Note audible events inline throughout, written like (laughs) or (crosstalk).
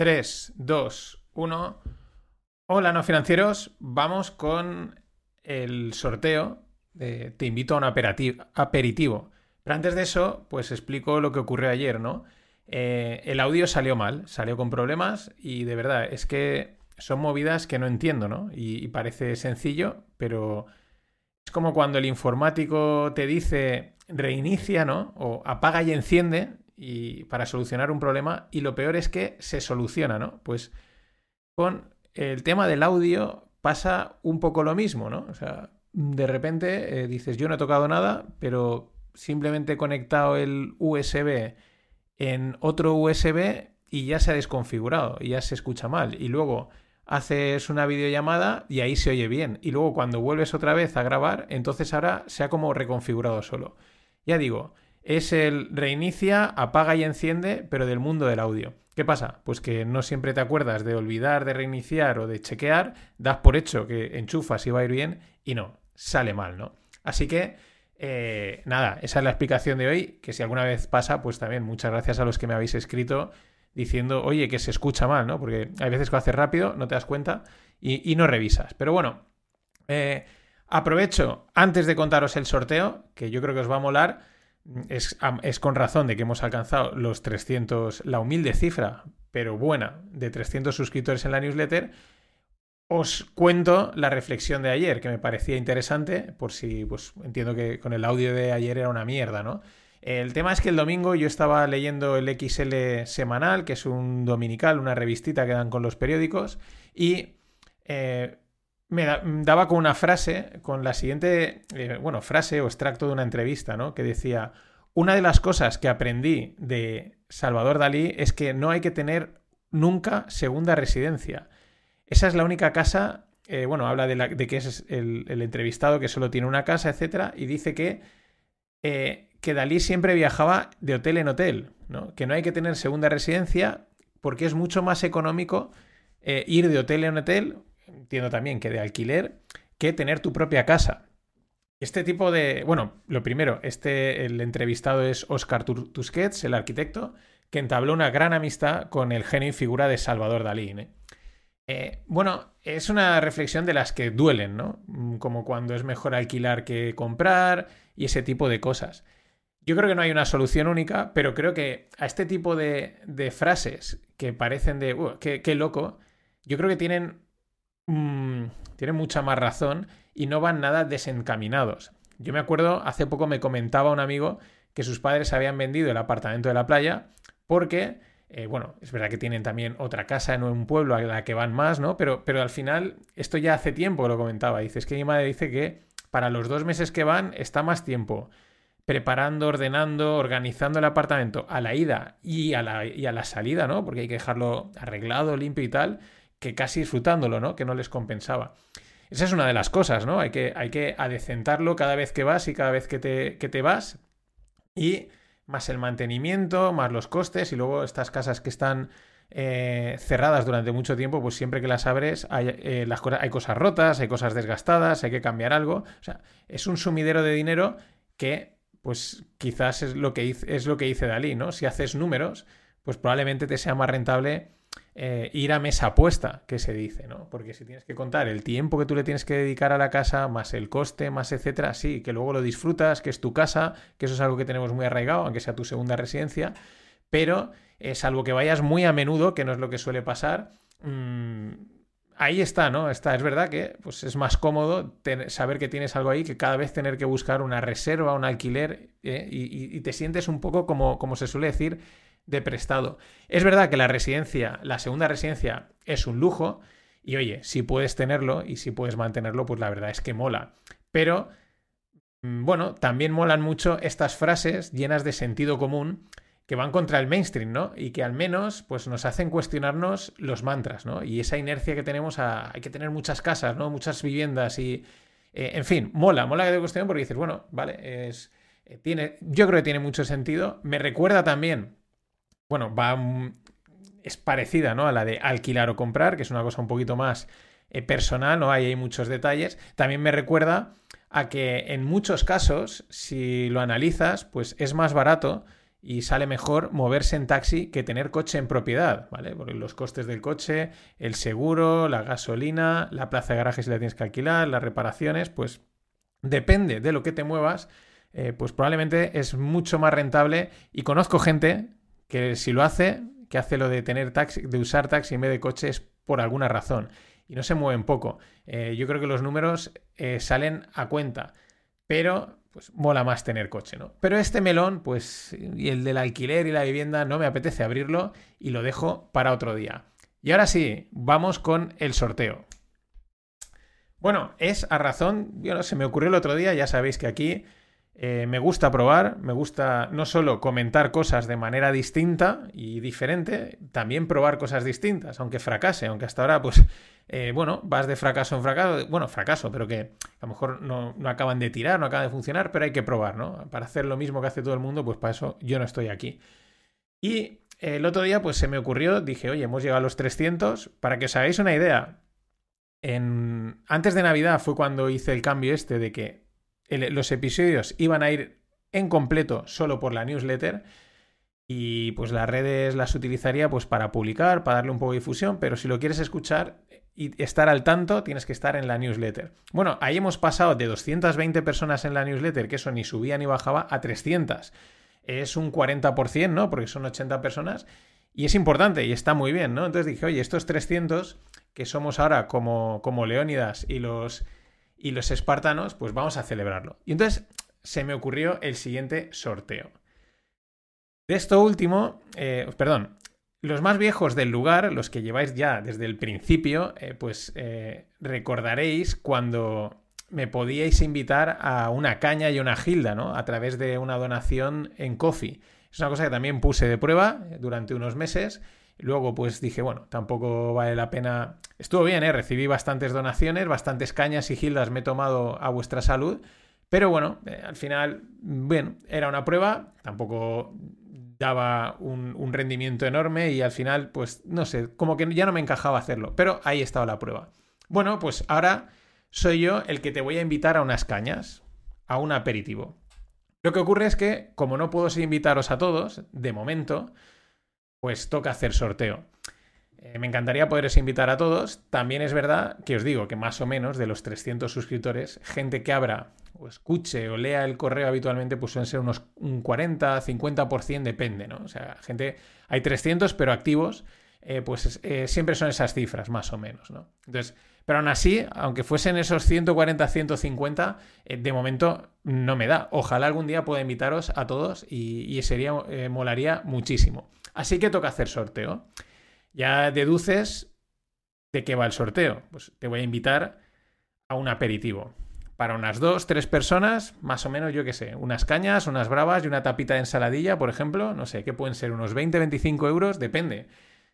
3, 2, 1. Hola, no financieros. Vamos con el sorteo Te invito a un aperitivo. Pero antes de eso, pues explico lo que ocurrió ayer, ¿no? Eh, el audio salió mal, salió con problemas y de verdad es que son movidas que no entiendo, ¿no? y parece sencillo, pero es como cuando el informático te dice reinicia, ¿no? O apaga y enciende y para solucionar un problema y lo peor es que se soluciona, ¿no? Pues con el tema del audio pasa un poco lo mismo, ¿no? O sea, de repente eh, dices, yo no he tocado nada, pero simplemente he conectado el USB en otro USB y ya se ha desconfigurado, y ya se escucha mal. Y luego haces una videollamada y ahí se oye bien. Y luego cuando vuelves otra vez a grabar, entonces ahora se ha como reconfigurado solo. Ya digo, es el reinicia, apaga y enciende, pero del mundo del audio. ¿Qué pasa? Pues que no siempre te acuerdas de olvidar de reiniciar o de chequear, das por hecho que enchufas y va a ir bien y no, sale mal, ¿no? Así que, eh, nada, esa es la explicación de hoy, que si alguna vez pasa, pues también muchas gracias a los que me habéis escrito diciendo, oye, que se escucha mal, ¿no? Porque hay veces que lo haces rápido, no te das cuenta y, no revisas. Pero bueno, eh, aprovecho antes de contaros el sorteo, que yo creo que os va a molar es, con razón de que hemos alcanzado los 300, la humilde cifra, pero buena, de 300 suscriptores en la newsletter, os cuento la reflexión de ayer, que me parecía interesante, por si, pues entiendo que con el audio de ayer era una mierda, ¿no? El tema es que el domingo yo estaba leyendo el XL semanal, que es un dominical, una revistita que dan con los periódicos, y eh, me daba con una frase, con la siguiente, eh, bueno, frase o extracto de una entrevista, ¿no? Que decía, una de las cosas que aprendí de Salvador Dalí es que no hay que tener nunca segunda residencia. Esa es la única casa, eh, bueno, habla de, que es el, entrevistado que solo tiene una casa, etcétera, y dice que, eh, que Dalí siempre viajaba de hotel en hotel, ¿no? Que no hay que tener segunda residencia porque es mucho más económico ir de hotel en hotel entiendo también que de alquiler, que tener tu propia casa. Este tipo de. Bueno, lo primero, este, el entrevistado es Oscar Tusquets, el arquitecto, que entabló una gran amistad con el genio y figura de Salvador Dalí. ¿eh? Eh, bueno, es una reflexión de las que duelen, ¿no? Mm, como cuando es mejor alquilar que comprar y ese tipo de cosas. Yo creo que no hay una solución única, pero creo que a este tipo de, frases que parecen de, uh, qué loco, yo creo que tienen Mm, tienen mucha más razón y no van nada desencaminados. Yo me acuerdo, hace poco me comentaba un amigo que sus padres habían vendido el apartamento de la playa porque, eh, bueno, es verdad que tienen también otra casa en un pueblo a la que van más, ¿no? Pero, pero al final, esto ya hace tiempo que lo comentaba. Dice, es que mi madre dice que para los dos meses que van está más tiempo preparando, ordenando, organizando el apartamento a la ida y a la, y a la salida, ¿no? Porque hay que dejarlo arreglado, limpio y tal que casi disfrutándolo, ¿no? Que no les compensaba. Esa es una de las cosas, ¿no? Hay que, hay que adecentarlo cada vez que vas y cada vez que te, que te vas. Y más el mantenimiento, más los costes y luego estas casas que están eh, cerradas durante mucho tiempo, pues siempre que las abres hay, eh, las cosas, hay cosas rotas, hay cosas desgastadas, hay que cambiar algo. O sea, es un sumidero de dinero que, pues quizás es lo que, es lo que dice Dalí, ¿no? Si haces números, pues probablemente te sea más rentable eh, ir a mesa puesta, que se dice, ¿no? Porque si tienes que contar el tiempo que tú le tienes que dedicar a la casa, más el coste, más etcétera, sí, que luego lo disfrutas, que es tu casa, que eso es algo que tenemos muy arraigado, aunque sea tu segunda residencia, pero es algo que vayas muy a menudo, que no es lo que suele pasar, mm, ahí está, ¿no? Está, es verdad que pues, es más cómodo saber que tienes algo ahí que cada vez tener que buscar una reserva, un alquiler, ¿eh? y, y, te sientes un poco como, como se suele decir, de prestado. Es verdad que la residencia, la segunda residencia, es un lujo. Y oye, si puedes tenerlo y si puedes mantenerlo, pues la verdad es que mola. Pero, mm, bueno, también molan mucho estas frases llenas de sentido común que van contra el mainstream, ¿no? Y que al menos, pues nos hacen cuestionarnos los mantras, ¿no? Y esa inercia que tenemos a... Hay que tener muchas casas, ¿no? Muchas viviendas y... Eh, en fin, mola, mola que te cuestión porque dices, bueno, vale, es... Eh, yo creo que tiene mucho sentido. Me recuerda también bueno, va, es parecida ¿no? a la de alquilar o comprar, que es una cosa un poquito más eh, personal, ¿no? Ahí hay muchos detalles. También me recuerda a que en muchos casos, si lo analizas, pues es más barato y sale mejor moverse en taxi que tener coche en propiedad, ¿vale? Porque los costes del coche, el seguro, la gasolina, la plaza de garaje si la tienes que alquilar, las reparaciones, pues depende de lo que te muevas, eh, pues probablemente es mucho más rentable y conozco gente que si lo hace, que hace lo de tener taxi, de usar taxi en vez de coche es por alguna razón y no se mueven poco. Eh, yo creo que los números eh, salen a cuenta, pero pues mola más tener coche, ¿no? Pero este melón, pues, y el del alquiler y la vivienda, no me apetece abrirlo y lo dejo para otro día. Y ahora sí, vamos con el sorteo. Bueno, es a razón, yo no, se me ocurrió el otro día, ya sabéis que aquí eh, me gusta probar, me gusta no solo comentar cosas de manera distinta y diferente, también probar cosas distintas, aunque fracase, aunque hasta ahora, pues, (laughs) eh, bueno, vas de fracaso en fracaso, bueno, fracaso, pero que a lo mejor no, no, acaban de tirar, no acaban de funcionar, pero hay que probar, ¿no? Para hacer lo mismo que hace todo el mundo, pues para eso yo no estoy aquí. Y el otro día, pues se me ocurrió, dije, oye, hemos llegado a los 300, para que os hagáis una idea. En... Antes de Navidad fue cuando hice el cambio este de que los episodios iban a ir en completo solo por la newsletter y pues las redes las utilizaría pues para publicar, para darle un poco de difusión, pero si lo quieres escuchar y estar al tanto, tienes que estar en la newsletter. Bueno, ahí hemos pasado de 220 personas en la newsletter, que eso ni subía ni bajaba, a 300. Es un 40%, ¿no? Porque son 80 personas. Y es importante y está muy bien, ¿no? Entonces dije, oye, estos 300 que somos ahora como, como Leónidas y los y los espartanos, pues vamos a celebrarlo. Y entonces se me ocurrió el siguiente sorteo. De esto último, eh, perdón, los más viejos del lugar, los que lleváis ya desde el principio, eh, pues eh, recordaréis cuando me podíais invitar a una caña y una gilda, ¿no? A través de una donación en Coffee. Es una cosa que también puse de prueba durante unos meses Luego, pues dije, bueno, tampoco vale la pena. Estuvo bien, ¿eh? Recibí bastantes donaciones, bastantes cañas y gildas me he tomado a vuestra salud. Pero bueno, eh, al final, bueno, era una prueba, tampoco daba un, un, rendimiento enorme y al final, pues no sé, como que ya no me encajaba hacerlo. Pero ahí estaba la prueba. Bueno, pues ahora soy yo el que te voy a invitar a unas cañas, a un aperitivo. Lo que ocurre es que, como no puedo invitaros a todos, de momento, pues toca hacer sorteo. Eh, me encantaría poderos invitar a todos. También es verdad que os digo que más o menos de los 300 suscriptores, gente que abra o escuche o lea el correo habitualmente, pues suelen ser unos un 40, 50%, depende, ¿no? O sea, gente, hay 300, pero activos, eh, pues eh, siempre son esas cifras, más o menos, ¿no? Entonces, pero aún así, aunque fuesen esos 140, 150, de momento no me da. Ojalá algún día pueda invitaros a todos y, y sería, molaría muchísimo. Así que toca hacer sorteo. Ya deduces de qué va el sorteo. Pues te voy a invitar a un aperitivo. Para unas dos, tres personas, más o menos, yo qué sé, unas cañas, unas bravas y una tapita de ensaladilla, por ejemplo, no sé, ¿qué pueden ser? Unos 20, 25 euros, depende.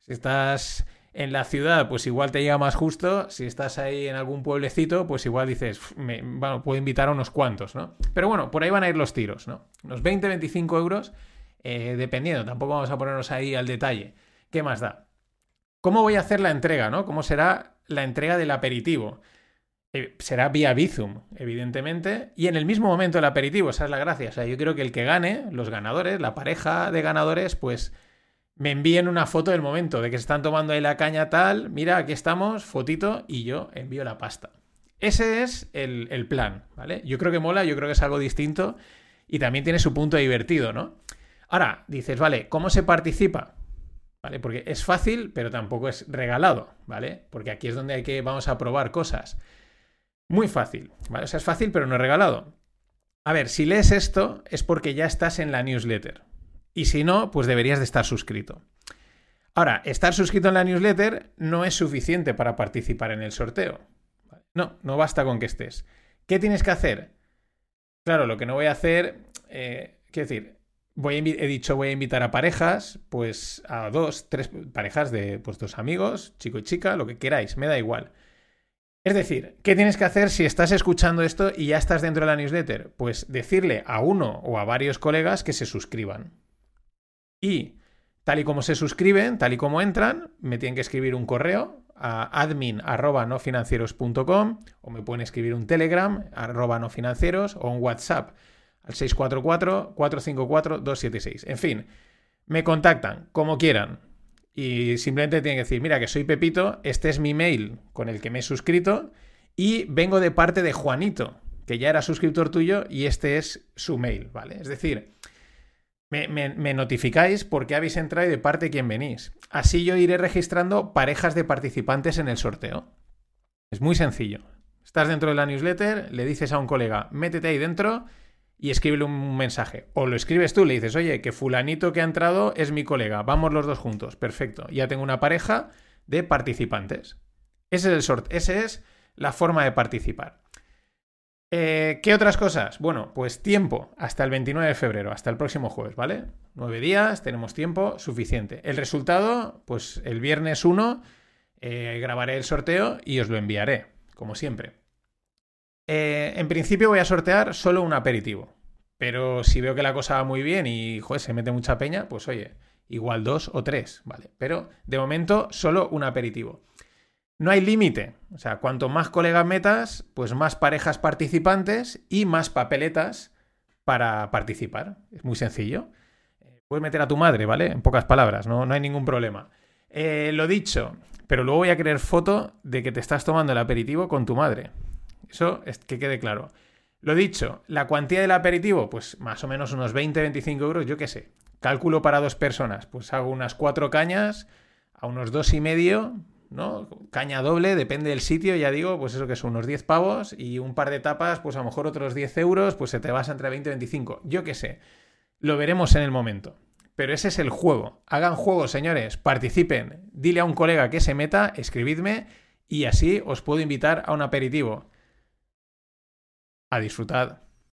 Si estás en la ciudad, pues igual te llega más justo. Si estás ahí en algún pueblecito, pues igual dices, bueno, puedo invitar a unos cuantos, ¿no? Pero bueno, por ahí van a ir los tiros, ¿no? Unos 20, 25 euros eh, dependiendo, tampoco vamos a ponernos ahí al detalle. ¿Qué más da? ¿Cómo voy a hacer la entrega, no? ¿Cómo será la entrega del aperitivo? Eh, será vía Bizum, evidentemente, y en el mismo momento del aperitivo, esa es la gracia. O sea, yo creo que el que gane, los ganadores, la pareja de ganadores, pues me envíen una foto del momento de que se están tomando ahí la caña tal, mira, aquí estamos, fotito, y yo envío la pasta. Ese es el, el plan, ¿vale? Yo creo que mola, yo creo que es algo distinto y también tiene su punto divertido, ¿no? Ahora, dices, vale, ¿cómo se participa? ¿Vale? Porque es fácil, pero tampoco es regalado, ¿vale? Porque aquí es donde hay que, vamos a probar cosas. Muy fácil, ¿vale? O sea, es fácil, pero no es regalado. A ver, si lees esto es porque ya estás en la newsletter. Y si no, pues deberías de estar suscrito. Ahora, estar suscrito en la newsletter no es suficiente para participar en el sorteo. No, no basta con que estés. ¿Qué tienes que hacer? Claro, lo que no voy a hacer, eh, quiero decir, voy he dicho voy a invitar a parejas, pues a dos, tres parejas de pues, dos amigos, chico y chica, lo que queráis, me da igual. Es decir, ¿qué tienes que hacer si estás escuchando esto y ya estás dentro de la newsletter? Pues decirle a uno o a varios colegas que se suscriban. Y tal y como se suscriben, tal y como entran, me tienen que escribir un correo a admin.nofinancieros.com o me pueden escribir un telegram arroba nofinancieros o un WhatsApp al 644-454-276. En fin, me contactan como quieran y simplemente tienen que decir, mira que soy Pepito, este es mi mail con el que me he suscrito y vengo de parte de Juanito, que ya era suscriptor tuyo y este es su mail, ¿vale? Es decir, me, notificáis porque habéis entrado y de parte de quién venís. Así yo iré registrando parejas de participantes en el sorteo. Es muy sencillo. Estás dentro de la newsletter, le dices a un colega, métete ahí dentro y escríbele un mensaje. O lo escribes tú, le dices, oye, que fulanito que ha entrado es mi colega, vamos los dos juntos. Perfecto. Ya tengo una pareja de participantes. Ese es el sort ese es la forma de participar. Eh, ¿Qué otras cosas? Bueno, pues tiempo hasta el 29 de febrero, hasta el próximo jueves, ¿vale? Nueve días, tenemos tiempo suficiente. El resultado, pues el viernes 1 eh, grabaré el sorteo y os lo enviaré, como siempre. Eh, en principio voy a sortear solo un aperitivo, pero si veo que la cosa va muy bien y joder, se mete mucha peña, pues oye, igual dos o tres, ¿vale? Pero de momento solo un aperitivo. No hay límite. O sea, cuanto más colegas metas, pues más parejas participantes y más papeletas para participar. Es muy sencillo. Puedes meter a tu madre, ¿vale? En pocas palabras, no, no hay ningún problema. Eh, lo dicho, pero luego voy a querer foto de que te estás tomando el aperitivo con tu madre. Eso es que quede claro. Lo dicho, la cuantía del aperitivo, pues más o menos unos 20-25 euros, yo qué sé. Cálculo para dos personas, pues hago unas cuatro cañas a unos dos y medio, ¿no? Caña doble, depende del sitio, ya digo, pues eso que son unos 10 pavos y un par de tapas, pues a lo mejor otros 10 euros, pues se te vas entre 20 y 25. Yo qué sé, lo veremos en el momento. Pero ese es el juego. Hagan juego, señores, participen. Dile a un colega que se meta, escribidme y así os puedo invitar a un aperitivo. A disfrutar.